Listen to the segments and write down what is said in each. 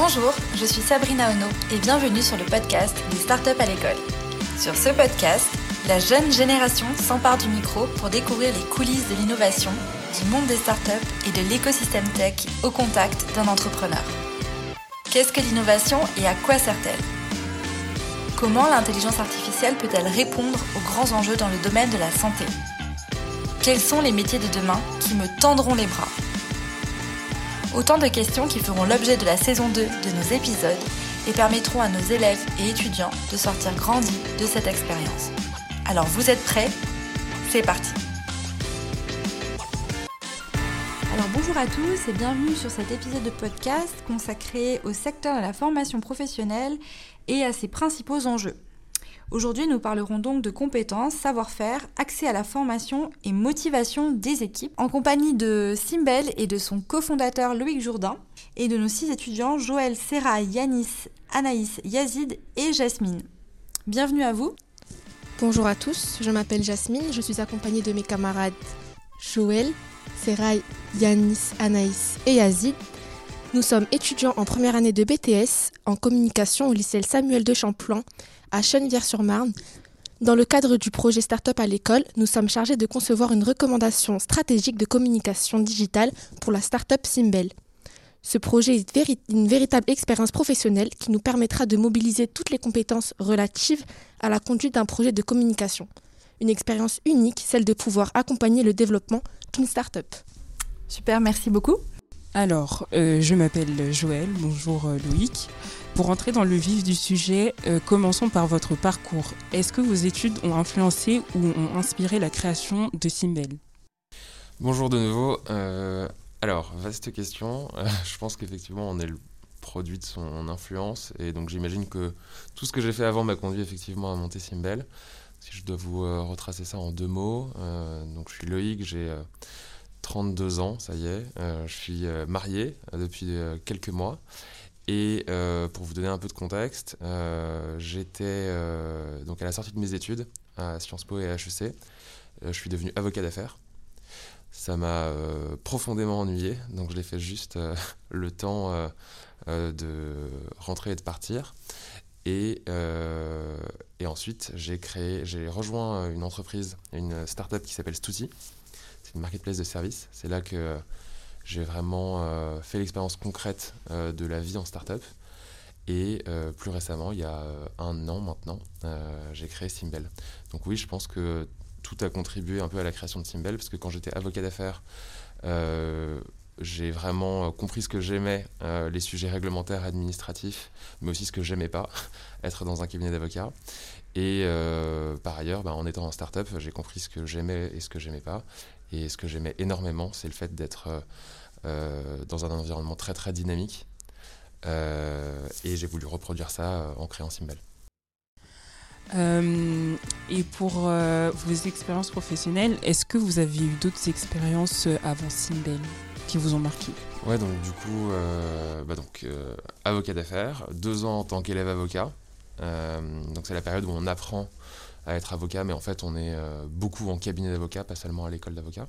Bonjour, je suis Sabrina Ono et bienvenue sur le podcast des startups à l'école. Sur ce podcast, la jeune génération s'empare du micro pour découvrir les coulisses de l'innovation, du monde des startups et de l'écosystème tech au contact d'un entrepreneur. Qu'est-ce que l'innovation et à quoi sert-elle? Comment l'intelligence artificielle peut-elle répondre aux grands enjeux dans le domaine de la santé? Quels sont les métiers de demain qui me tendront les bras? Autant de questions qui feront l'objet de la saison 2 de nos épisodes et permettront à nos élèves et étudiants de sortir grandis de cette expérience. Alors vous êtes prêts? C'est parti Alors bonjour à tous et bienvenue sur cet épisode de podcast consacré au secteur de la formation professionnelle et à ses principaux enjeux. Aujourd'hui, nous parlerons donc de compétences, savoir-faire, accès à la formation et motivation des équipes, en compagnie de Simbel et de son cofondateur Loïc Jourdain, et de nos six étudiants Joël, Serra, Yanis, Anaïs, Yazid et Jasmine. Bienvenue à vous. Bonjour à tous, je m'appelle Jasmine, je suis accompagnée de mes camarades Joël, Serai, Yanis, Anaïs et Yazid. Nous sommes étudiants en première année de BTS en communication au lycée Samuel de Champlain à Chenevière-sur-Marne. Dans le cadre du projet Startup à l'école, nous sommes chargés de concevoir une recommandation stratégique de communication digitale pour la startup Simbel. Ce projet est une véritable expérience professionnelle qui nous permettra de mobiliser toutes les compétences relatives à la conduite d'un projet de communication. Une expérience unique, celle de pouvoir accompagner le développement d'une startup. Super, merci beaucoup. Alors, euh, je m'appelle Joël, bonjour euh, Loïc. Pour entrer dans le vif du sujet, euh, commençons par votre parcours. Est-ce que vos études ont influencé ou ont inspiré la création de Simbel? Bonjour de nouveau. Euh, alors, vaste question. Euh, je pense qu'effectivement, on est le produit de son influence. Et donc, j'imagine que tout ce que j'ai fait avant m'a conduit effectivement à monter Simbel. Si je dois vous retracer ça en deux mots. donc, je suis Loïc, j'ai 32 ans, ça y est. je suis marié depuis quelques mois. Et euh, pour vous donner un peu de contexte, euh, j'étais euh, donc à la sortie de mes études à Sciences Po et à HEC. je suis devenu avocat d'affaires. Ça m'a profondément ennuyé, donc je l'ai fait juste le temps de rentrer et de partir. Et, et ensuite, j'ai créé, j'ai rejoint une entreprise, une start-up qui s'appelle Stuti. C'est une marketplace de services. C'est là que j'ai vraiment euh, fait l'expérience concrète euh, de la vie en start-up. Et euh, plus récemment, il y a un an maintenant, j'ai créé Simbel. Donc oui, je pense que tout a contribué un peu à la création de Simbel, parce que quand j'étais avocat d'affaires, j'ai vraiment compris ce que j'aimais, les sujets réglementaires, administratifs, mais aussi ce que j'aimais pas, être dans un cabinet d'avocat. Et par ailleurs, bah, en étant en start-up, j'ai compris ce que j'aimais et ce que j'aimais pas. Et ce que j'aimais énormément, c'est le fait d'être dans un environnement très très dynamique. Euh, et j'ai voulu reproduire ça en créant Simbel. et pour vos expériences professionnelles, est-ce que vous avez eu d'autres expériences avant Simbel qui vous ont marqué? Ouais, donc du coup, bah donc, avocat d'affaires, deux ans en tant qu'élève avocat. donc c'est la période où on apprend à être avocat, mais en fait, on est euh, beaucoup en cabinet d'avocat, pas seulement à l'école d'avocat.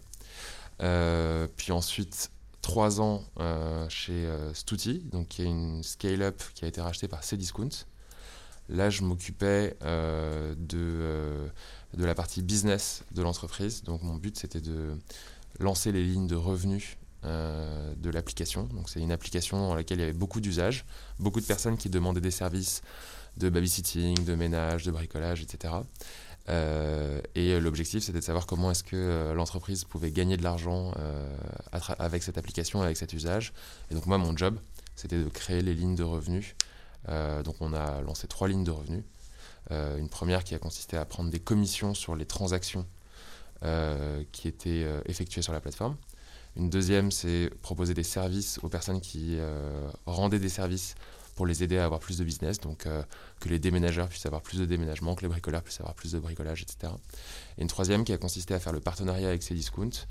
Euh, puis ensuite, trois ans euh, chez Stuti, donc qui est une scale-up qui a été rachetée par Cdiscount. Là, je m'occupais de, de la partie business de l'entreprise. Donc, mon but, c'était de lancer les lignes de revenus de l'application. Donc, c'est une application dans laquelle il y avait beaucoup d'usages, beaucoup de personnes qui demandaient des services de babysitting, de ménage, de bricolage, etc. Euh, et l'objectif, c'était de savoir comment est-ce que euh, l'entreprise pouvait gagner de l'argent euh, avec cette application, avec cet usage. Et donc moi, mon job, c'était de créer les lignes de revenus. donc on a lancé trois lignes de revenus. une première qui a consisté à prendre des commissions sur les transactions qui étaient effectuées sur la plateforme. Une deuxième, c'est proposer des services aux personnes qui rendaient des services pour les aider à avoir plus de business, donc euh, que les déménageurs puissent avoir plus de déménagement, que les bricoleurs puissent avoir plus de bricolage, etc. Et une troisième qui a consisté à faire le partenariat avec Cdiscount,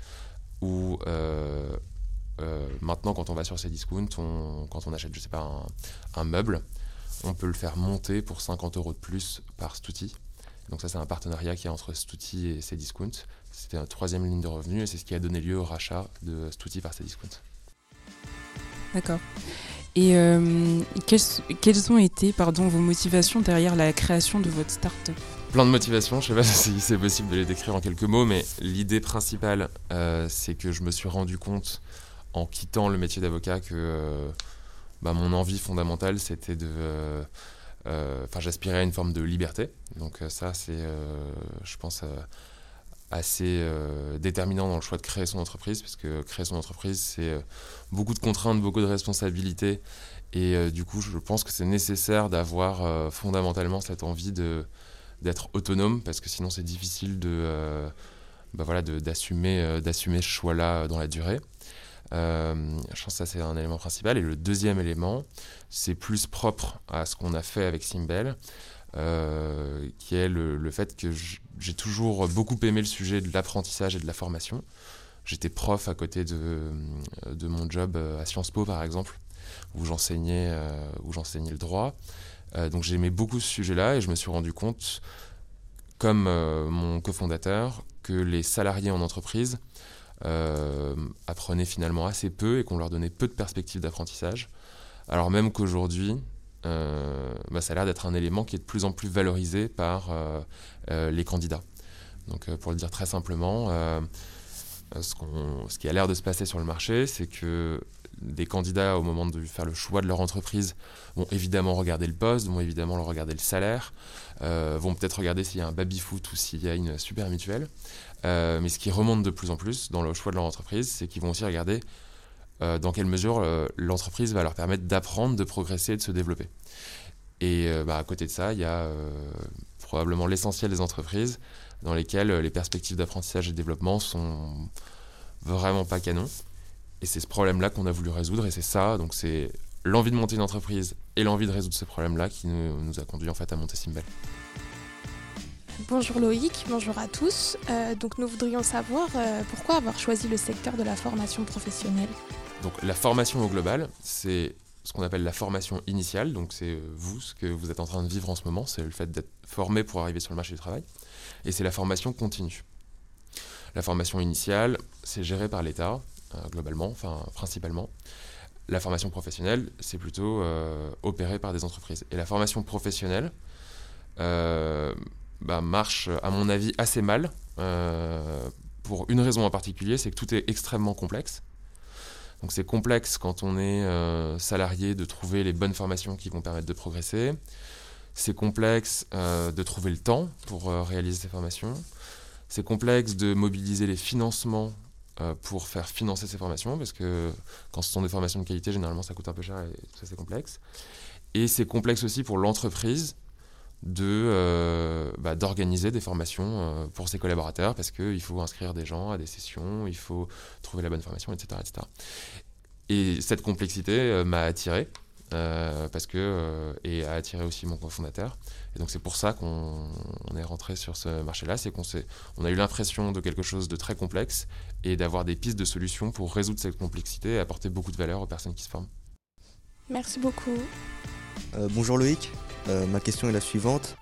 où euh, euh, maintenant quand on va sur Cdiscount, quand on achète, je sais pas, un, meuble, on peut le faire monter pour 50 euros de plus par Stuti. Donc ça c'est un partenariat qui est entre Stuti et Cdiscount. C'était une troisième ligne de revenus et c'est ce qui a donné lieu au rachat de Stuti par Cdiscount. D'accord. Et quelles, ont été pardon, vos motivations derrière la création de votre start-up Plein de motivations, je ne sais pas si c'est possible de les décrire en quelques mots, mais l'idée principale, c'est que je me suis rendu compte en quittant le métier d'avocat que bah, mon envie fondamentale, c'était de... Enfin, j'aspirais à une forme de liberté. Donc ça, c'est, je pense assez euh, déterminant dans le choix de créer son entreprise, parce que créer son entreprise, c'est euh, beaucoup de contraintes, beaucoup de responsabilités. Et euh, du coup, je pense que c'est nécessaire d'avoir fondamentalement cette envie de, d'être autonome, parce que sinon c'est difficile de, bah voilà, d'assumer, d'assumer ce choix-là dans la durée. je pense que ça c'est un élément principal. Et le deuxième élément, c'est plus propre à ce qu'on a fait avec Simbel. Qui est le, fait que j'ai toujours beaucoup aimé le sujet de l'apprentissage et de la formation. J'étais prof à côté de, de, mon job à Sciences Po, par exemple, où j'enseignais euh, où j'enseignais le droit. Euh, donc j'aimais beaucoup ce sujet-là et je me suis rendu compte, comme mon cofondateur, que les salariés en entreprise apprenaient finalement assez peu et qu'on leur donnait peu de perspectives d'apprentissage. Alors même qu'aujourd'hui, euh, bah, ça a l'air d'être un élément qui est de plus en plus valorisé par euh, euh, les candidats. Donc pour le dire très simplement, ce, qui a l'air de se passer sur le marché, c'est que des candidats, au moment de faire le choix de leur entreprise, vont évidemment regarder le poste, vont évidemment regarder le salaire, vont peut-être regarder s'il y a un baby-foot ou s'il y a une super mutuelle. mais ce qui remonte de plus en plus dans le choix de leur entreprise, c'est qu'ils vont aussi regarder euh, dans quelle mesure euh, l'entreprise va leur permettre d'apprendre, de progresser de se développer. Et euh, bah, à côté de ça, il y a probablement l'essentiel des entreprises dans lesquelles les perspectives d'apprentissage et de développement sont vraiment pas canon. Et c'est ce problème-là qu'on a voulu résoudre. Et c'est ça, donc c'est l'envie de monter une entreprise et l'envie de résoudre ce problème-là qui nous, a conduit en fait à monter Simbel. Bonjour Loïc, bonjour à tous. donc nous voudrions savoir pourquoi avoir choisi le secteur de la formation professionnelle? Donc la formation au global, c'est ce qu'on appelle la formation initiale, donc c'est euh, vous, ce que vous êtes en train de vivre en ce moment, c'est le fait d'être formé pour arriver sur le marché du travail, et c'est la formation continue. La formation initiale, c'est géré par l'État, euh, globalement, enfin principalement. La formation professionnelle, c'est plutôt euh, opéré par des entreprises. Et la formation professionnelle bah, marche, à mon avis, assez mal, pour une raison en particulier, c'est que tout est extrêmement complexe. Donc c'est complexe quand on est euh, salarié de trouver les bonnes formations qui vont permettre de progresser. C'est complexe euh, de trouver le temps pour euh, réaliser ces formations. C'est complexe de mobiliser les financements pour faire financer ces formations, parce que quand ce sont des formations de qualité, généralement ça coûte un peu cher et ça c'est complexe. Et c'est complexe aussi pour l'entreprise de euh, bah, d'organiser des formations euh, pour ses collaborateurs parce qu'il faut inscrire des gens à des sessions, il faut trouver la bonne formation, etc. etc. Et cette complexité euh, m'a attiré parce que et a attiré aussi mon cofondateur. Et donc c'est pour ça qu'on est rentré sur ce marché-là, c'est qu'on on a eu l'impression de quelque chose de très complexe et d'avoir des pistes de solutions pour résoudre cette complexité et apporter beaucoup de valeur aux personnes qui se forment. Merci beaucoup. bonjour Loïc. Euh, ma question est la suivante.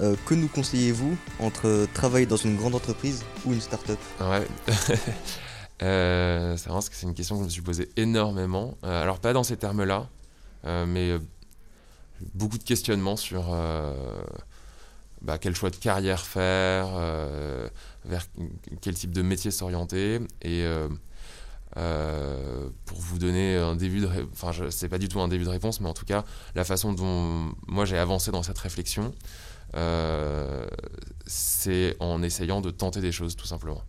Euh, que nous conseillez-vous entre travailler dans une grande entreprise ou une start-up? Ouais. euh, c'est parce que c'est une question que je me suis posée énormément. Euh, alors, pas dans ces termes-là, mais beaucoup de questionnements sur bah, quel choix de carrière faire, vers quel type de métier s'orienter. Et euh, pour vous donner un début de, enfin, c'est pas du tout un début de réponse, mais en tout cas, la façon dont moi j'ai avancé dans cette réflexion, euh, c'est en essayant de tenter des choses, tout simplement.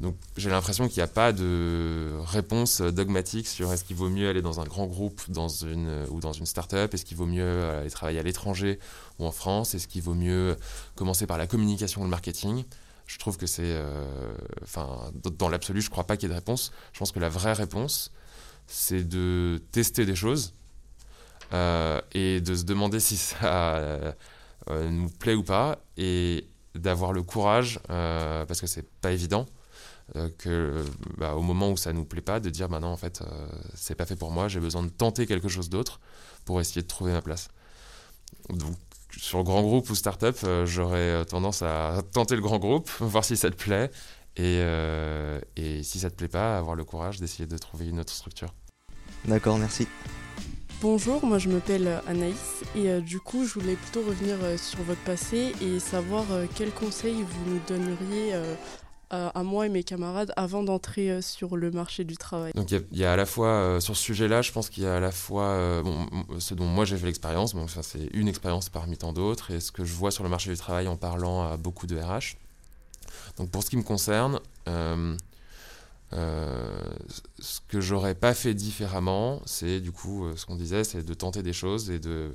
Donc j'ai l'impression qu'il n'y a pas de réponse dogmatique sur est-ce qu'il vaut mieux aller dans un grand groupe dans une, ou dans une start-up, est-ce qu'il vaut mieux aller travailler à l'étranger ou en France, est-ce qu'il vaut mieux commencer par la communication ou le marketing je trouve que c'est. Euh, enfin, dans l'absolu, je ne crois pas qu'il y ait de réponse. Je pense que la vraie réponse, c'est de tester des choses euh, et de se demander si ça euh, nous plaît ou pas et d'avoir le courage, parce que c'est pas évident, que bah, au moment où ça nous plaît pas, de dire bah non, en fait, c'est pas fait pour moi, j'ai besoin de tenter quelque chose d'autre pour essayer de trouver ma place. Donc, sur grand groupe ou start-up, euh, j'aurais tendance à tenter le grand groupe, voir si ça te plaît, et, euh, et si ça te plaît pas, avoir le courage d'essayer de trouver une autre structure. D'accord, merci. Bonjour, moi je m'appelle Anaïs et du coup je voulais plutôt revenir sur votre passé et savoir quels conseils vous nous donneriez à moi et mes camarades avant d'entrer euh, sur le marché du travail. Donc il y, a à la fois, euh, sur ce sujet-là, je pense qu'il y a à la fois euh, ce dont moi j'ai fait l'expérience, bon, enfin, c'est une expérience parmi tant d'autres, et ce que je vois sur le marché du travail en parlant à beaucoup de RH. Donc pour ce qui me concerne, ce que j'aurais pas fait différemment, c'est du coup ce qu'on disait, c'est de tenter des choses et de,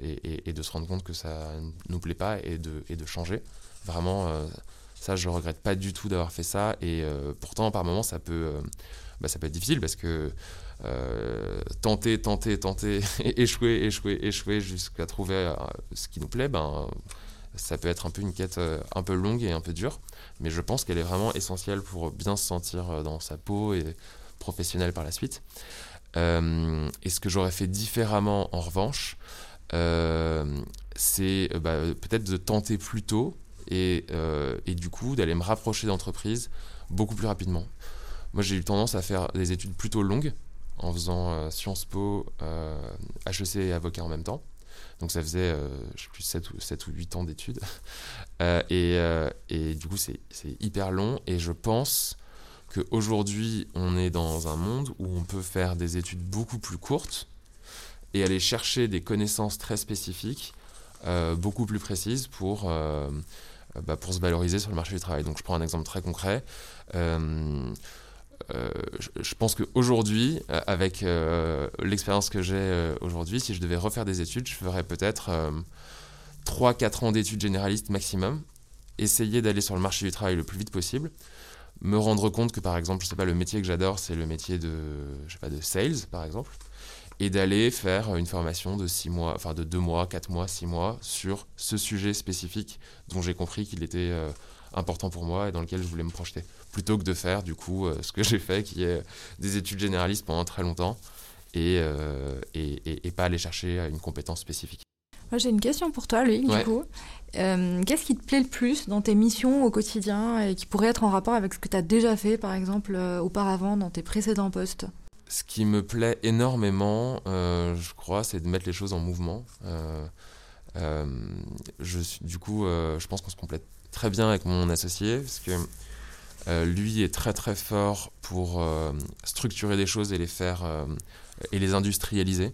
et, de se rendre compte que ça nous plaît pas et de, et de changer. Vraiment ça, je regrette pas du tout d'avoir fait ça. Et euh, pourtant, par moments, ça peut, euh, bah, ça peut être difficile parce que euh, tenter, tenter, tenter, échouer, échouer, échouer jusqu'à trouver ce qui nous plaît, ben, ça peut être un peu une quête un peu longue et un peu dure. Mais je pense qu'elle est vraiment essentielle pour bien se sentir dans sa peau et professionnel par la suite. et ce que j'aurais fait différemment, en revanche, c'est bah, peut-être de tenter plus tôt euh, et, du coup d'aller me rapprocher d'entreprises beaucoup plus rapidement. Moi j'ai eu tendance à faire des études plutôt longues en faisant euh, Sciences Po, HEC euh, et avocat en même temps. Donc ça faisait, je sais plus, 7 ou, 7 ou 8 ans d'études. et, et, du coup c'est hyper long et je pense qu'aujourd'hui on est dans un monde où on peut faire des études beaucoup plus courtes et aller chercher des connaissances très spécifiques, beaucoup plus précises pour euh, bah, pour se valoriser sur le marché du travail. Donc je prends un exemple très concret. Euh, euh, je, pense qu'aujourd'hui, avec l'expérience que j'ai aujourd'hui, si je devais refaire des études, je ferais peut-être 3-4 ans d'études généralistes maximum, essayer d'aller sur le marché du travail le plus vite possible, me rendre compte que par exemple, je sais pas, le métier que j'adore, c'est le métier de, je sais pas, de sales par exemple et d'aller faire une formation de six mois, enfin de deux mois, quatre mois, six mois sur ce sujet spécifique dont j'ai compris qu'il était euh, important pour moi et dans lequel je voulais me projeter. Plutôt que de faire du coup euh, ce que j'ai fait, qui est des études généralistes pendant très longtemps et, euh, et, et, pas aller chercher une compétence spécifique. Moi j'ai une question pour toi, Loïc, du coup. Qu'est-ce qui te plaît le plus dans tes missions au quotidien et qui pourrait être en rapport avec ce que tu as déjà fait, par exemple, auparavant dans tes précédents postes? Ce qui me plaît énormément, euh, je crois, c'est de mettre les choses en mouvement. Euh, euh, du coup, je pense qu'on se complète très bien avec mon associé, parce que lui est très très fort pour structurer des choses et les faire et les industrialiser.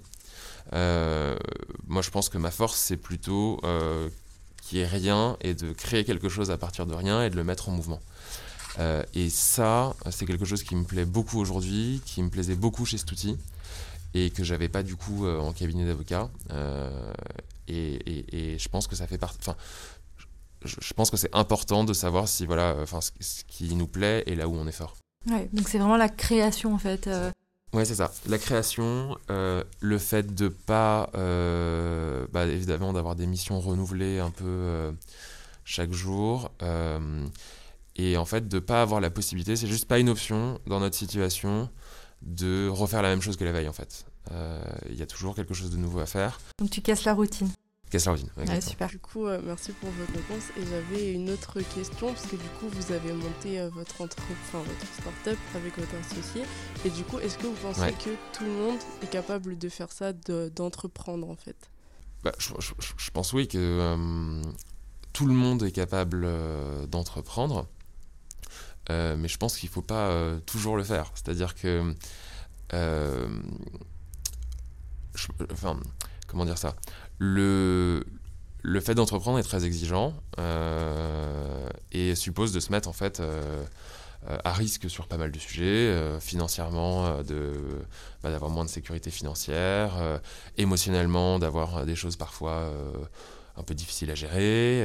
moi, je pense que ma force, c'est plutôt qu'il n'y ait rien et de créer quelque chose à partir de rien et de le mettre en mouvement. Euh, et ça, c'est quelque chose qui me plaît beaucoup aujourd'hui, qui me plaisait beaucoup chez Stouti et que j'avais pas du coup euh, en cabinet d'avocat. Euh, et, je pense que ça fait partie. Enfin, je, pense que c'est important de savoir si voilà, enfin, ce, qui nous plaît et là où on est fort. Ouais, donc c'est vraiment la création en fait. Ouais, c'est ça. La création, le fait de pas, bah, évidemment, d'avoir des missions renouvelées un peu chaque jour et en fait de ne pas avoir la possibilité, c'est juste pas une option dans notre situation de refaire la même chose que la veille en fait. Euh, il y a toujours quelque chose de nouveau à faire. Donc tu casses la routine. Casse la routine. Ouais, super. Du coup, euh, merci pour votre réponse. Et j'avais une autre question, parce que du coup, vous avez monté euh, votre, entre... enfin, votre start-up avec votre associé. Et du coup, est-ce que vous pensez que tout le monde est capable de faire ça, d'entreprendre en fait? Bah, je, je, pense oui que tout le monde est capable d'entreprendre. Euh, mais je pense qu'il ne faut pas euh, toujours le faire. C'est-à-dire que. Euh, enfin, comment dire ça? Le, le fait d'entreprendre est très exigeant et suppose de se mettre en fait à risque sur pas mal de sujets, financièrement, bah, d'avoir moins de sécurité financière, émotionnellement, d'avoir des choses parfois un peu difficiles à gérer,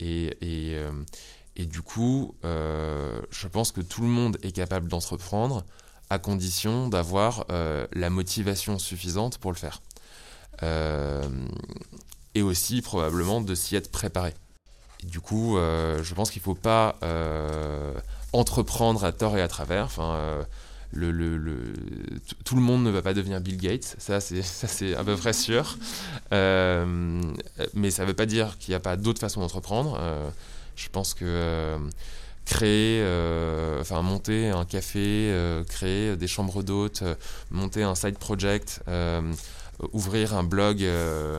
et, et du coup, euh, je pense que tout le monde est capable d'entreprendre à condition d'avoir euh, la motivation suffisante pour le faire. Euh, et aussi probablement de s'y être préparé. Du coup, je pense qu'il ne faut pas entreprendre à tort et à travers. Tout le monde ne va pas devenir Bill Gates, ça c'est à peu près sûr. mais ça ne veut pas dire qu'il n'y a pas d'autres façons d'entreprendre. Je pense que, créer, enfin monter un café, créer des chambres d'hôtes, monter un side project, ouvrir un blog,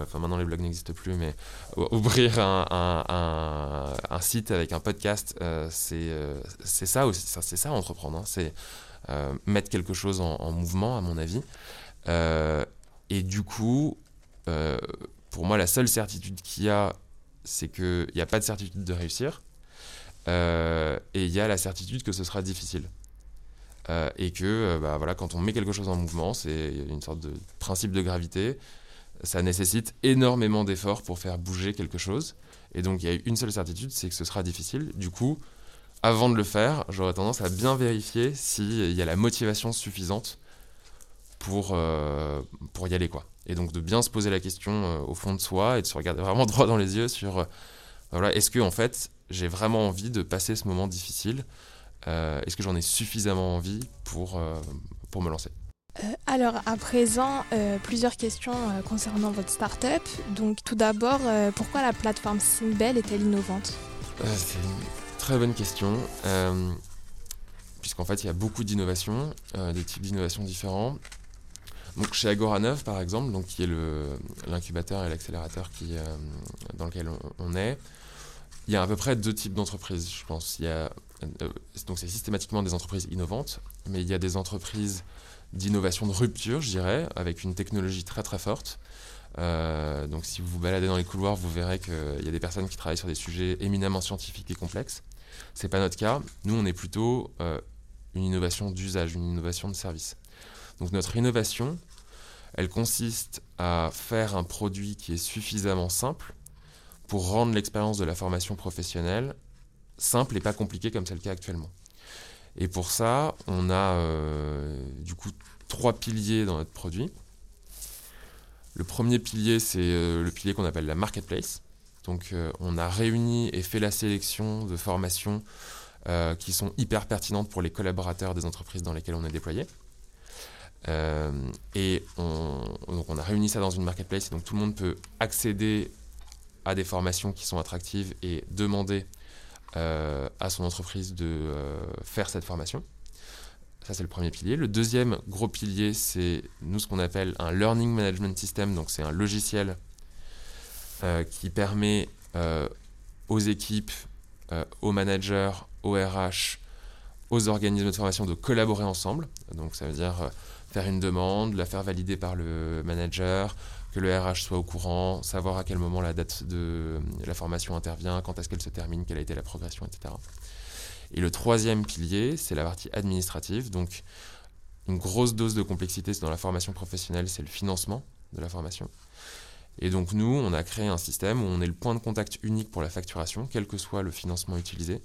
enfin maintenant les blogs n'existent plus, mais ouvrir un, site avec un podcast, c'est c'est ça aussi, c'est ça entreprendre, hein. c'est mettre quelque chose en, mouvement à mon avis. et du coup, pour moi, la seule certitude qu'il y a, c'est qu'il n'y a pas de certitude de réussir. Euh, et il y a la certitude que ce sera difficile. Euh, et que euh, bah, voilà, quand on met quelque chose en mouvement, c'est une sorte de principe de gravité. Ça nécessite énormément d'efforts pour faire bouger quelque chose. Et donc, il y a une seule certitude, c'est que ce sera difficile. Du coup, avant de le faire, j'aurais tendance à bien vérifier s'il y a la motivation suffisante pour, pour y aller. quoi. Et donc de bien se poser la question euh, au fond de soi et de se regarder vraiment droit dans les yeux sur, euh, voilà, est-ce que en fait j'ai vraiment envie de passer ce moment difficile euh, Est-ce que j'en ai suffisamment envie pour, pour me lancer? Alors à présent, plusieurs questions concernant votre startup. Donc tout d'abord, pourquoi la plateforme Simbel est-elle innovante? C'est une très bonne question. Puisqu'en fait, il y a beaucoup d'innovations, des types d'innovations différents. Donc chez Agora 9 par exemple, donc qui est l'incubateur et l'accélérateur euh, dans lequel on, est, il y a à peu près deux types d'entreprises, je pense. Il y a, euh, donc c'est systématiquement des entreprises innovantes, mais il y a des entreprises d'innovation de rupture, je dirais, avec une technologie très très forte. Euh, donc si vous vous baladez dans les couloirs, vous verrez qu'il y a des personnes qui travaillent sur des sujets éminemment scientifiques et complexes. C'est pas notre cas. Nous, on est plutôt une innovation d'usage, une innovation de service. Donc notre innovation, elle consiste à faire un produit qui est suffisamment simple pour rendre l'expérience de la formation professionnelle simple et pas compliquée comme c'est le cas actuellement. Et pour ça, on a euh, du coup trois piliers dans notre produit. Le premier pilier, c'est euh, le pilier qu'on appelle la marketplace. Donc euh, on a réuni et fait la sélection de formations qui sont hyper pertinentes pour les collaborateurs des entreprises dans lesquelles on est déployé. Euh, et on, donc on a réuni ça dans une marketplace, et donc tout le monde peut accéder à des formations qui sont attractives et demander euh, à son entreprise de euh, faire cette formation. Ça, c'est le premier pilier. Le deuxième gros pilier, c'est nous ce qu'on appelle un Learning Management System. Donc, c'est un logiciel qui permet aux équipes, aux managers, aux RH, aux organismes de formation de collaborer ensemble. Donc, ça veut dire faire une demande, la faire valider par le manager, que le RH soit au courant, savoir à quel moment la date de la formation intervient, quand est-ce qu'elle se termine, quelle a été la progression, etc. Et le troisième pilier, c'est la partie administrative. Donc, une grosse dose de complexité dans la formation professionnelle, c'est le financement de la formation. Et donc, nous, on a créé un système où on est le point de contact unique pour la facturation, quel que soit le financement utilisé,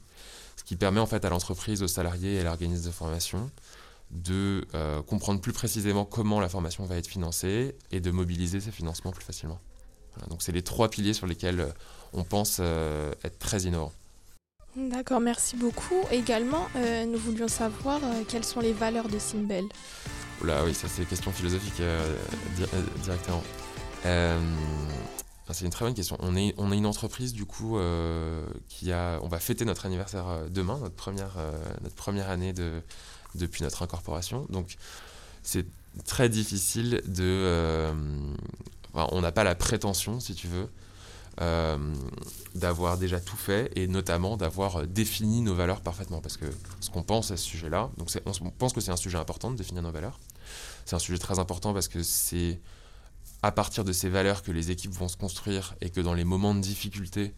ce qui permet en fait à l'entreprise, aux salariés et à l'organisme de formation de euh, comprendre plus précisément comment la formation va être financée et de mobiliser ces financements plus facilement. donc c'est les trois piliers sur lesquels euh, on pense euh, être très innovants. D'accord, merci beaucoup. Également, nous voulions savoir quelles sont les valeurs de Simbel. Là, oui, ça c'est une question philosophique directement. c'est une très bonne question. On est, on est une entreprise du coup qui a, on va fêter notre anniversaire demain, notre première, notre première année de, depuis notre incorporation. Donc c'est très difficile de... Euh, on n'a pas la prétention, si tu veux, euh, d'avoir déjà tout fait et notamment d'avoir défini nos valeurs parfaitement. Parce que ce qu'on pense à ce sujet-là, donc on pense que c'est un sujet important de définir nos valeurs. C'est un sujet très important parce que c'est à partir de ces valeurs que les équipes vont se construire et que dans les moments de difficulté,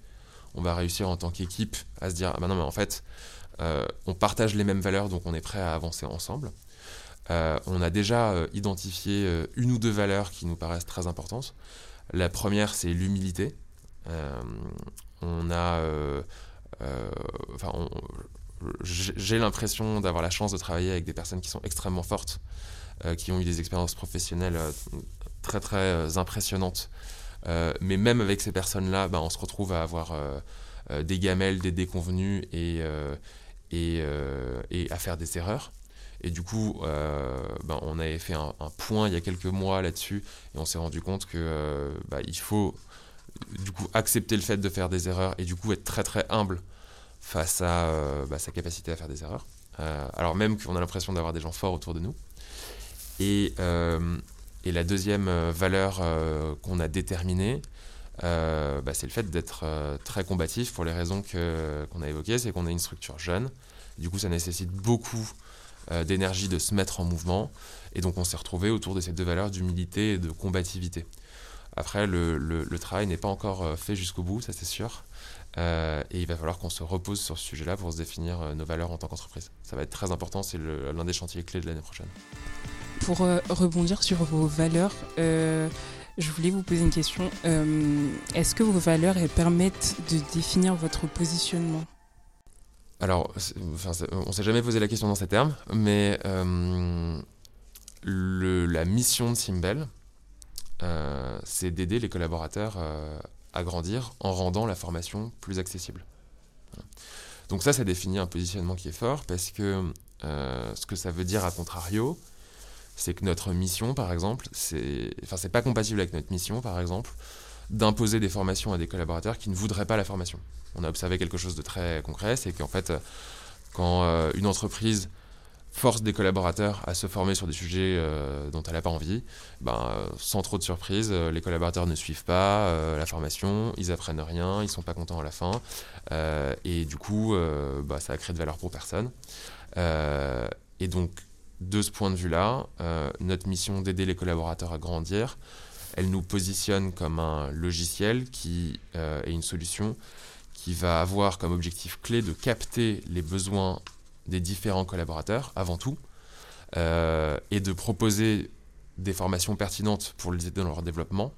on va réussir en tant qu'équipe à se dire ah ben non mais en fait euh, on partage les mêmes valeurs, donc on est prêt à avancer ensemble. Euh, on a déjà euh, identifié une ou deux valeurs qui nous paraissent très importantes. La première, c'est l'humilité. on a, j'ai l'impression d'avoir la chance de travailler avec des personnes qui sont extrêmement fortes, qui ont eu des expériences professionnelles très très impressionnantes. mais même avec ces personnes-là, ben, on se retrouve à avoir des gamelles, des déconvenus et, euh, et, à faire des erreurs. Et du coup, euh, ben, on avait fait un, point il y a quelques mois là-dessus et on s'est rendu compte que euh, il faut du coup accepter le fait de faire des erreurs et du coup être très très humble face à bah, sa capacité à faire des erreurs. alors même qu'on a l'impression d'avoir des gens forts autour de nous. Et la deuxième valeur qu'on a déterminée, bah, c'est le fait d'être très combatif pour les raisons qu'on a évoquées, c'est qu'on a une structure jeune. Du coup, ça nécessite beaucoup d'énergie de se mettre en mouvement. Et donc, on s'est retrouvé autour de ces deux valeurs d'humilité et de combativité. Après, le, travail n'est pas encore euh, fait jusqu'au bout, ça c'est sûr. Euh, et il va falloir qu'on se repose sur ce sujet-là pour se définir euh, nos valeurs en tant qu'entreprise. Ça va être très important, c'est l'un des chantiers clés de l'année prochaine. Pour rebondir sur vos valeurs, je voulais vous poser une question. Est-ce que vos valeurs permettent de définir votre positionnement? Alors, on ne s'est jamais posé la question dans ces termes, mais la mission de Simbel, euh, c'est d'aider les collaborateurs euh, à grandir en rendant la formation plus accessible. Donc ça, ça définit un positionnement qui est fort parce que euh, ce que ça veut dire à contrario, c'est que notre mission, par exemple, c'est, enfin, c'est pas compatible avec notre mission, par exemple, d'imposer des formations à des collaborateurs qui ne voudraient pas la formation. On a observé quelque chose de très concret, c'est qu'en fait, quand une entreprise force des collaborateurs à se former sur des sujets euh, dont elle n'a pas envie, ben, sans trop de surprise, euh, les collaborateurs ne suivent pas euh, la formation, ils apprennent rien, ils sont pas contents à la fin, et du coup, bah, ça a créé de valeur pour personne. et donc, de ce point de vue-là, notre mission d'aider les collaborateurs à grandir, elle nous positionne comme un logiciel qui est une solution qui va avoir comme objectif clé de capter les besoins des différents collaborateurs, avant tout, euh, et de proposer des formations pertinentes pour les aider dans leur développement,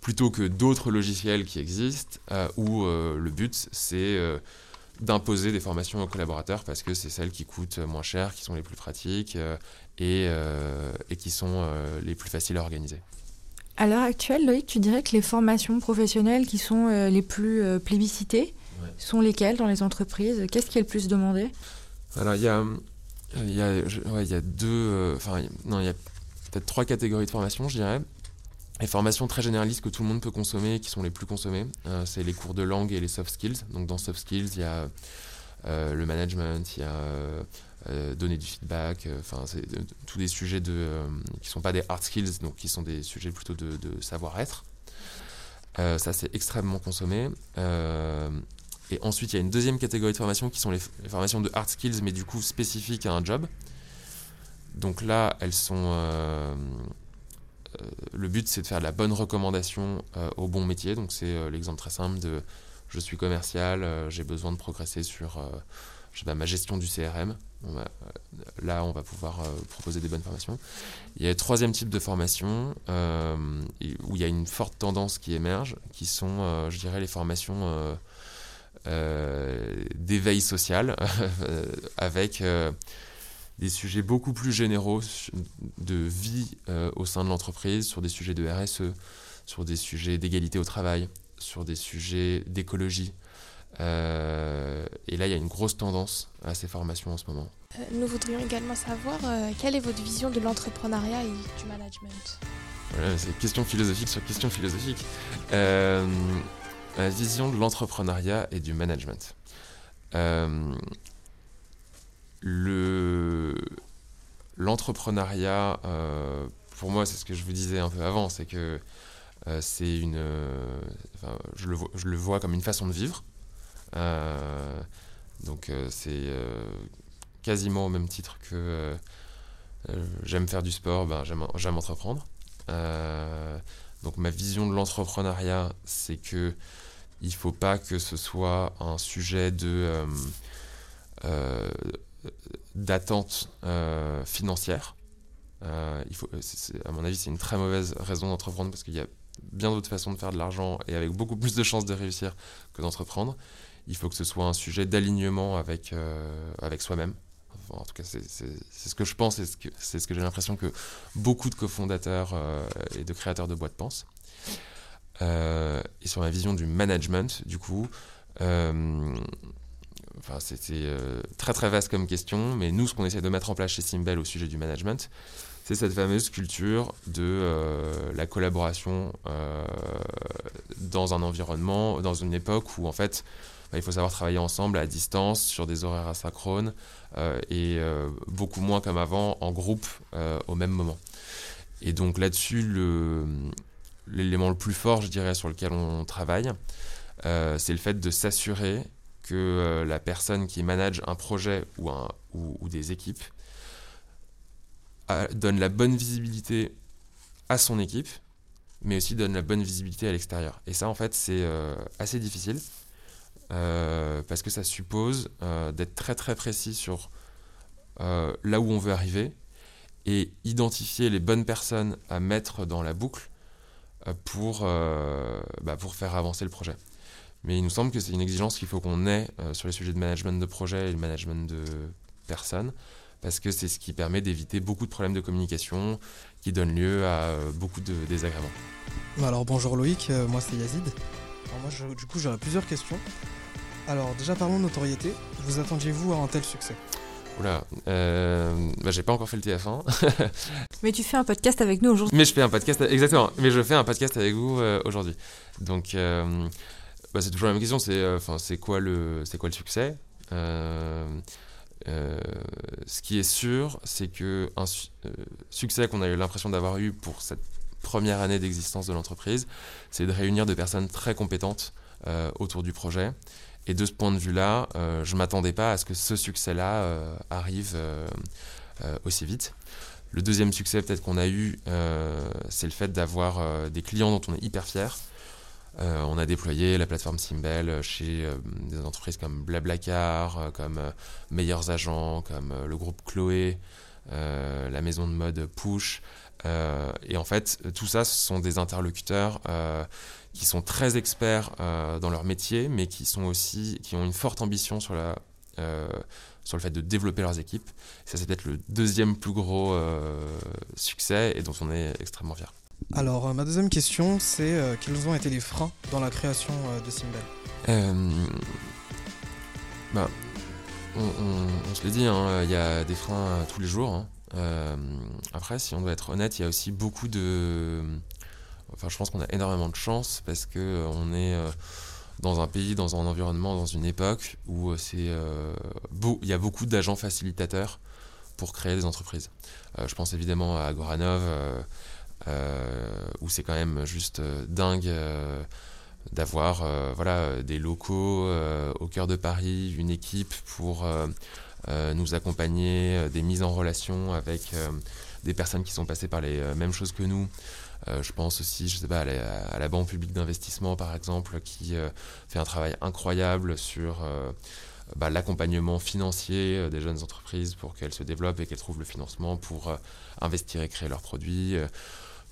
plutôt que d'autres logiciels qui existent, euh, où euh, le but, c'est d'imposer des formations aux collaborateurs parce que c'est celles qui coûtent moins cher, qui sont les plus pratiques et, et, qui sont les plus faciles à organiser. À l'heure actuelle, Loïc, tu dirais que les formations professionnelles qui sont les plus plébiscitées sont lesquelles dans les entreprises? Qu'est-ce qui est le plus demandé? Alors, il y a, il y, a, ouais, il y a deux. Euh, enfin, non, il y a peut-être trois catégories de formations, je dirais. Les formations très généralistes que tout le monde peut consommer, qui sont les plus consommées, euh, c'est les cours de langue et les soft skills. Donc, dans soft skills, il y a euh, le management, il y a donner du feedback, enfin, c'est tous des sujets de, qui ne sont pas des hard skills, donc qui sont des sujets plutôt de, de savoir-être. ça, c'est extrêmement consommé. Et ensuite, il y a une deuxième catégorie de formations qui sont les, formations de hard skills, mais du coup spécifiques à un job. Donc là, elles sont. Euh, euh, le but, c'est de faire la bonne recommandation euh, au bon métier. Donc c'est l'exemple très simple de je suis commercial, j'ai besoin de progresser sur ma gestion du CRM. là, on va pouvoir proposer des bonnes formations. Il y a le troisième type de formation où il y a une forte tendance qui émerge, qui sont, je dirais, les formations euh, d'éveil social avec euh, des sujets beaucoup plus généraux de vie euh, au sein de l'entreprise, sur des sujets de RSE, sur des sujets d'égalité au travail, sur des sujets d'écologie. et là, il y a une grosse tendance à ces formations en ce moment. nous voudrions également savoir quelle est votre vision de l'entrepreneuriat et du management? Voilà, c'est question philosophique sur question philosophique la vision de l'entrepreneuriat et du management. Euh, le, l'entrepreneuriat, euh, pour moi, c'est ce que je vous disais un peu avant, c'est que euh, c'est une, je le, vois, je, le vois, comme une façon de vivre. donc c'est quasiment au même titre que j'aime faire du sport, ben, j'aime, entreprendre. donc ma vision de l'entrepreneuriat, c'est que il faut pas que ce soit un sujet de euh, euh, d'attente euh, financière. il faut, à mon avis, c'est une très mauvaise raison d'entreprendre parce qu'il y a bien d'autres façons de faire de l'argent et avec beaucoup plus de chances de réussir que d'entreprendre. Il faut que ce soit un sujet d'alignement avec, avec soi-même. en tout cas, c'est ce que je pense et c'est ce que, j'ai l'impression que beaucoup de cofondateurs et de créateurs de boîtes pensent. Euh, et sur ma vision du management, du coup, euh, enfin, c'était euh, très très vaste comme question, mais nous, ce qu'on essaie de mettre en place chez Simbel au sujet du management, c'est cette fameuse culture de la collaboration dans un environnement, dans une époque où en fait bah, il faut savoir travailler ensemble à distance, sur des horaires asynchrones, et beaucoup moins comme avant, en groupe, au même moment. Et donc là-dessus, l'élément le, plus fort, je dirais, sur lequel on travaille, c'est le fait de s'assurer que la personne qui manage un projet ou, des équipes donne la bonne visibilité à son équipe, mais aussi donne la bonne visibilité à l'extérieur. Et ça, en fait, c'est euh, assez difficile euh, parce que ça suppose euh, d'être très très précis sur là où on veut arriver et identifier les bonnes personnes à mettre dans la boucle bah, pour faire avancer le projet. Mais il nous semble que c'est une exigence qu'il faut qu'on ait sur les sujets de management de projet et de management de personnes parce que c'est ce qui permet d'éviter beaucoup de problèmes de communication qui donnent lieu à euh, beaucoup de désagréments. Alors bonjour Loïc, euh, moi c'est Yazid. Alors moi du coup j'aurais plusieurs questions. Alors déjà parlons de notoriété, vous attendiez-vous à un tel succès? Oula, euh, bah, j'ai pas encore fait le TF1. mais tu fais un podcast avec nous aujourd'hui. Mais je fais un podcast, exactement. Mais je fais un podcast avec vous aujourd'hui. Donc, bah, c'est toujours la même question. C'est, enfin, c'est quoi le, quoi le succès? Euh, ce qui est sûr, c'est que un euh, succès qu'on a eu l'impression d'avoir eu pour cette première année d'existence de l'entreprise, c'est de réunir des personnes très compétentes euh, autour du projet. Et de ce point de vue-là, je ne m'attendais pas à ce que ce succès-là arrive aussi vite. Le deuxième succès peut-être qu'on a eu, c'est le fait d'avoir des clients dont on est hyper fier. Euh, on a déployé la plateforme Simbel chez euh, des entreprises comme Blablacar, euh, comme Meilleurs Agents, comme le groupe Chloé, la maison de mode Push. et en fait, tout ça, ce sont des interlocuteurs qui sont très experts dans leur métier, mais qui sont aussi qui ont une forte ambition sur sur le fait de développer leurs équipes. Ça, c'est peut-être le deuxième plus gros succès et dont on est extrêmement fier. Alors, euh, ma deuxième question, c'est euh, quels ont été les freins dans la création euh, de Simbel? Bah, on, se l'est dit, hein, il y a des freins tous les jours. Hein. après, si on doit être honnête, il y a aussi beaucoup de. Enfin, je pense qu'on a énormément de chance parce que on est dans un pays, dans un environnement, dans une époque où c'est il y a beaucoup d'agents facilitateurs pour créer des entreprises. je pense évidemment à Goranov où c'est quand même juste euh, dingue euh, d'avoir voilà, des locaux au cœur de Paris, une équipe pour nous accompagner, des mises en relation avec des personnes qui sont passées par les mêmes choses que nous. je pense aussi, à la, Banque publique d'investissement par exemple, qui fait un travail incroyable sur bah, l'accompagnement financier des jeunes entreprises pour qu'elles se développent et qu'elles trouvent le financement pour investir et créer leurs produits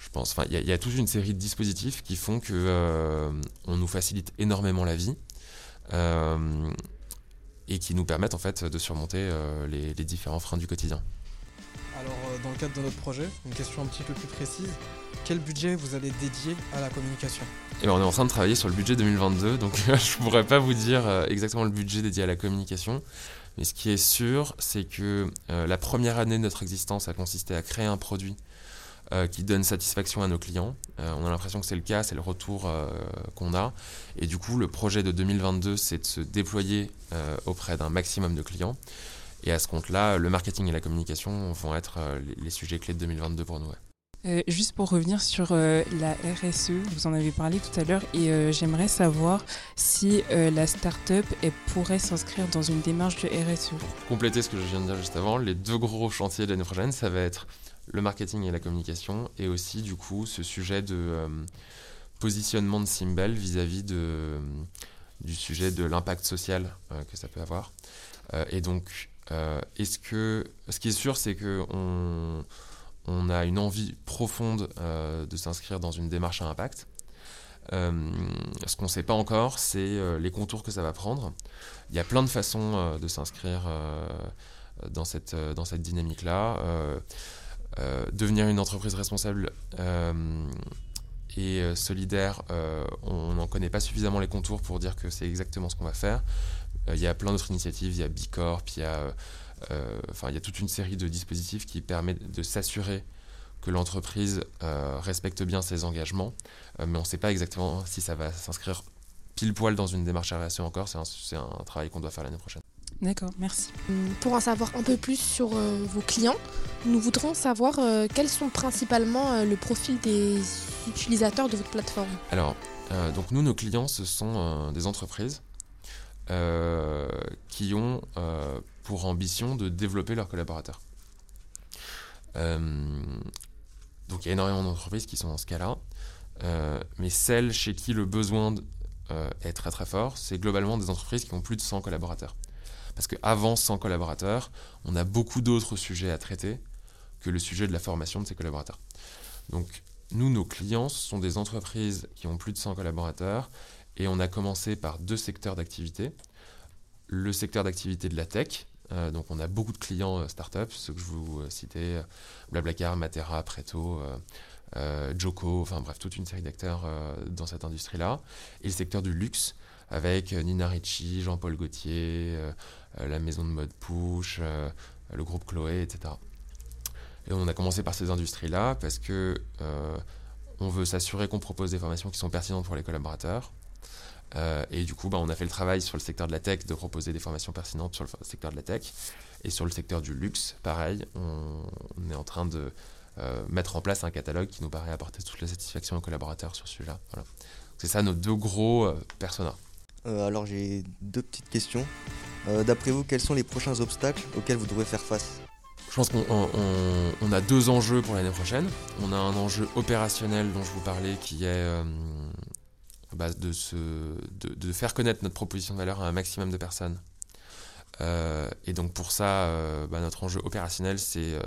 je pense. Enfin, il y, a toute une série de dispositifs qui font que euh, on nous facilite énormément la vie euh, et qui nous permettent en fait de surmonter euh, les, différents freins du quotidien. Alors, dans le cadre de notre projet, une question un petit peu plus précise quel budget vous allez dédier à la communication? Eh ben, On est en train de travailler sur le budget 2022, donc je ne pourrais pas vous dire exactement le budget dédié à la communication. Mais ce qui est sûr, c'est que la première année de notre existence a consisté à créer un produit euh, qui donne satisfaction à nos clients. Euh, on a l'impression que c'est le cas, c'est le retour euh, qu'on a. Et du coup, le projet de 2022, c'est de se déployer auprès d'un maximum de clients. Et à ce compte-là, le marketing et la communication vont être les, sujets clés de 2022 pour nous. juste pour revenir sur la RSE, vous en avez parlé tout à l'heure et j'aimerais savoir si la start-up pourrait s'inscrire dans une démarche de RSE. Pour compléter ce que je viens de dire juste avant, les deux gros chantiers de l'année prochaine, ça va être le marketing et la communication, et aussi du coup ce sujet de euh, positionnement de Simbel vis-à-vis de, euh, du sujet de l'impact social euh, que ça peut avoir. et donc, est-ce que ce qui est sûr, c'est que on, on, a une envie profonde de s'inscrire dans une démarche à impact. ce qu'on ne sait pas encore, c'est les contours que ça va prendre. Il y a plein de façons de s'inscrire dans cette, dans cette dynamique-là. Euh, devenir une entreprise responsable euh, et euh, solidaire, on n'en connaît pas suffisamment les contours pour dire que c'est exactement ce qu'on va faire. Il y a plein d'autres initiatives, il y a Bicorp, il y a, enfin, il y a toute une série de dispositifs qui permettent de s'assurer que l'entreprise respecte bien ses engagements, mais on ne sait pas exactement si ça va s'inscrire pile poil dans une démarche RSE encore. C'est un travail qu'on doit faire l'année prochaine. D'accord, merci. Pour en savoir un peu plus sur vos clients, nous voudrons savoir quels sont principalement le profil des utilisateurs de votre plateforme. Alors, donc nous, nos clients, ce sont des entreprises qui ont pour ambition de développer leurs collaborateurs. Euh, donc il y a énormément d'entreprises qui sont dans ce cas-là. Euh, mais celles chez qui le besoin euh, est très très fort, c'est globalement des entreprises qui ont plus de 100 collaborateurs. Parce qu'avant 100 collaborateurs, on a beaucoup d'autres sujets à traiter que le sujet de la formation de ces collaborateurs. Donc nous, nos clients, sont des entreprises qui ont plus de 100 collaborateurs et on a commencé par deux secteurs d'activité. Le secteur d'activité de la tech, euh, donc on a beaucoup de clients euh, startups, ceux que je vous euh, citais, Blablacar, Matera, Preto, Joko, enfin bref, toute une série d'acteurs dans cette industrie-là. Et le secteur du luxe, avec Nina Ricci, Jean-Paul Gaultier, la maison de mode Push, le groupe Chloé, etc. Et on a commencé par ces industries-là parce que on veut s'assurer qu'on propose des formations qui sont pertinentes pour les collaborateurs, euh, et du coup, bah, on a fait le travail sur le secteur de la tech de proposer des formations pertinentes sur le secteur de la tech. Et sur le secteur du luxe, pareil, on, est en train de euh, mettre en place un catalogue qui nous paraît apporter toute la satisfaction aux collaborateurs sur ce sujet-là. C'est ça nos deux gros euh, personas. Alors j'ai deux petites questions. D'après vous, quels sont les prochains obstacles auxquels vous devrez faire face? Je pense qu'on a deux enjeux pour l'année prochaine. On a un enjeu opérationnel dont je vous parlais qui est bah, de, faire connaître notre proposition de valeur à un maximum de personnes. Euh, et donc pour ça, euh, bah, notre enjeu opérationnel, c'est euh,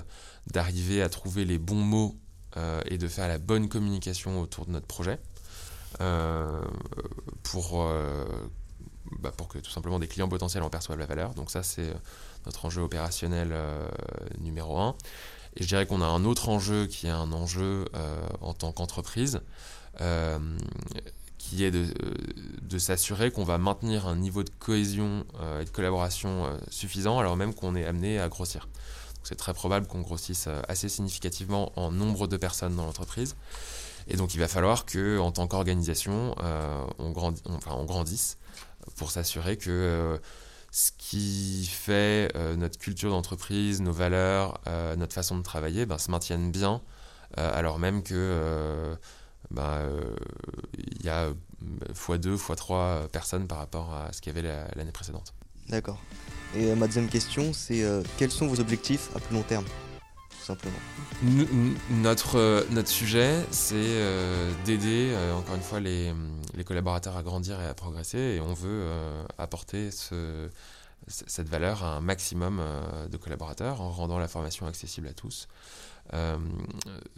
d'arriver à trouver les bons mots et de faire la bonne communication autour de notre projet pour, bah, pour que tout simplement des clients potentiels en perçoivent la valeur. Donc ça, c'est notre enjeu opérationnel numéro un. Et je dirais qu'on a un autre enjeu qui est un enjeu en tant qu'entreprise qui est euh, de, s'assurer qu'on va maintenir un niveau de cohésion euh, et de collaboration euh, suffisant alors même qu'on est amené à grossir. C'est très probable qu'on grossisse assez significativement en nombre de personnes dans l'entreprise. Et donc il va falloir que, en tant qu'organisation, on, enfin, on, grandisse pour s'assurer que ce qui fait notre culture d'entreprise, nos valeurs, notre façon de travailler, ben, se maintiennent bien, alors même que euh, il y a x2, x3 personnes par rapport à ce qu'il y avait l'année précédente. D'accord. Et euh, ma deuxième question, c'est euh, quels sont vos objectifs à plus long terme? Simplement notre, notre sujet, c'est d'aider, encore une fois, les, les, collaborateurs à grandir et à progresser. Et on veut apporter ce, cette valeur à un maximum de collaborateurs en rendant la formation accessible à tous. Euh,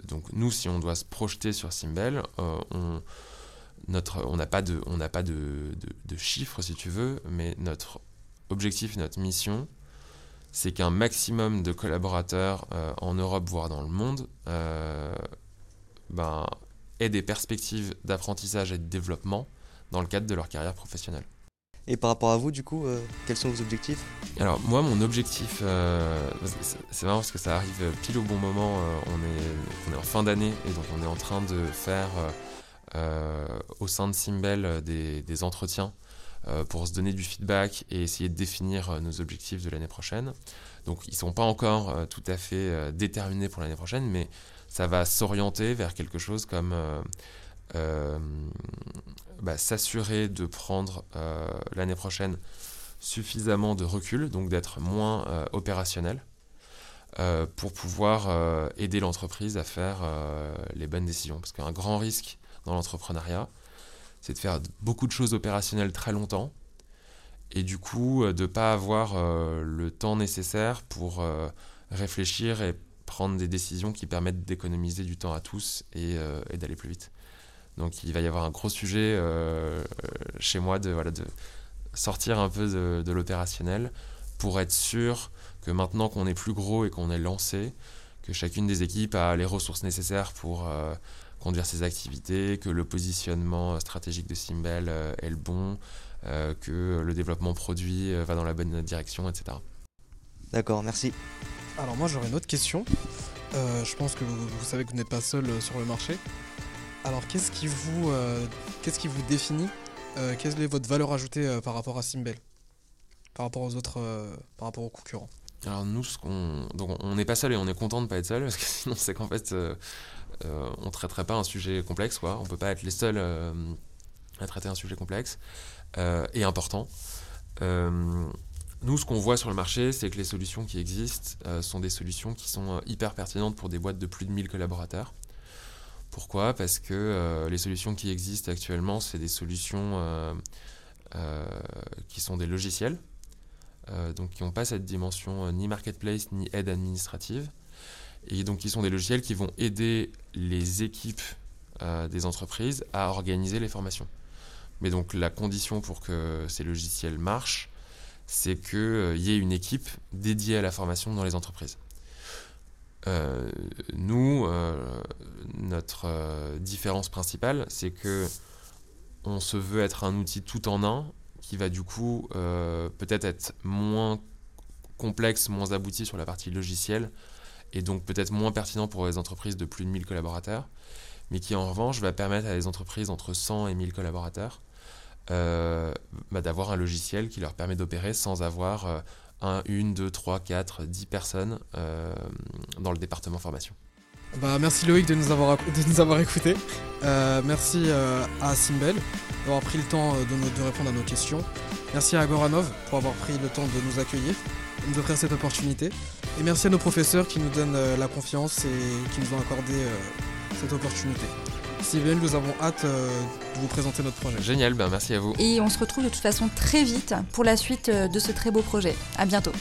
donc nous, si on doit se projeter sur Simbel, euh, on n'a pas de, chiffres si tu veux mais notre objectif notre mission c'est qu'un maximum de collaborateurs euh, en Europe voire dans le monde ben, aient des perspectives d'apprentissage et de développement dans le cadre de leur carrière professionnelle et par rapport à vous, du coup, euh, quels sont vos objectifs? Alors, moi, mon objectif, euh, c'est marrant parce que ça arrive pile au bon moment. Euh, on, est, on est en fin d'année et donc on est en train de faire au sein de Simbel des, des entretiens pour se donner du feedback et essayer de définir nos objectifs de l'année prochaine. Donc, ils ne sont pas encore tout à fait déterminés pour l'année prochaine, mais ça va s'orienter vers quelque chose comme bah, s'assurer de prendre euh, l'année prochaine suffisamment de recul, donc d'être moins euh, opérationnel, euh, pour pouvoir aider l'entreprise à faire les bonnes décisions. Parce qu'un grand risque dans l'entrepreneuriat, c'est de faire beaucoup de choses opérationnelles très longtemps, et du coup de ne pas avoir le temps nécessaire pour réfléchir et prendre des décisions qui permettent d'économiser du temps à tous et d'aller plus vite. Donc il va y avoir un gros sujet euh, chez moi de, sortir un peu de, l'opérationnel pour être sûr que maintenant qu'on est plus gros et qu'on est lancé, que chacune des équipes a les ressources nécessaires pour euh, conduire ses activités, que le positionnement stratégique de Simbel euh, est le bon, que le développement produit va dans la bonne direction, etc. D'accord, merci. Alors moi j'aurais une autre question. je pense que vous, vous savez que vous n'êtes pas seul sur le marché. Alors, qu'est-ce qui vous, euh, qu'est-ce qui vous définit quelle est votre valeur ajoutée par rapport à Simbel Par rapport aux autres, par rapport aux concurrents? Alors nous, ce qu'on... Donc, on n'est pas seul et on est content de ne pas être seul parce que sinon c'est qu'en fait euh, euh, on traiterait pas un sujet complexe quoi. On peut pas être les seuls euh, à traiter un sujet complexe et important. nous, ce qu'on voit sur le marché, c'est que les solutions qui existent sont des solutions qui sont hyper pertinentes pour des boîtes de plus de 1000 collaborateurs. Pourquoi? Parce que les solutions qui existent actuellement, c'est des solutions qui sont des logiciels euh, donc qui n'ont pas cette dimension euh, ni marketplace ni aide administrative. Et donc qui sont des logiciels qui vont aider les équipes euh, des entreprises à organiser les formations. Mais donc la condition pour que ces logiciels marchent, c'est qu'il y ait une équipe dédiée à la formation dans les entreprises. nous, notre différence principale, c'est que on se veut être un outil tout en un qui va du coup euh, peut-être être moins complexe, moins abouti sur la partie logicielle et donc peut-être moins pertinent pour les entreprises de plus de 1000 collaborateurs, mais qui en revanche va permettre à des entreprises entre 100 et 1000 collaborateurs euh, bah, d'avoir un logiciel qui leur permet d'opérer sans avoir euh, un, une, deux, trois, quatre, dix personnes dans le département formation. Bah, merci Loïc de nous avoir, de nous avoir écoutés. merci à Simbel d'avoir pris le temps euh, de, répondre à nos questions. Merci à Goranov pour avoir pris le temps de nous accueillir, de nous offrir cette opportunité. Et merci à nos professeurs qui nous donnent euh, la confiance et qui nous ont accordé euh, cette opportunité. Steven, nous avons hâte de vous présenter notre projet. Génial, ben merci à vous. Et on se retrouve de toute façon très vite pour la suite de ce très beau projet. À bientôt.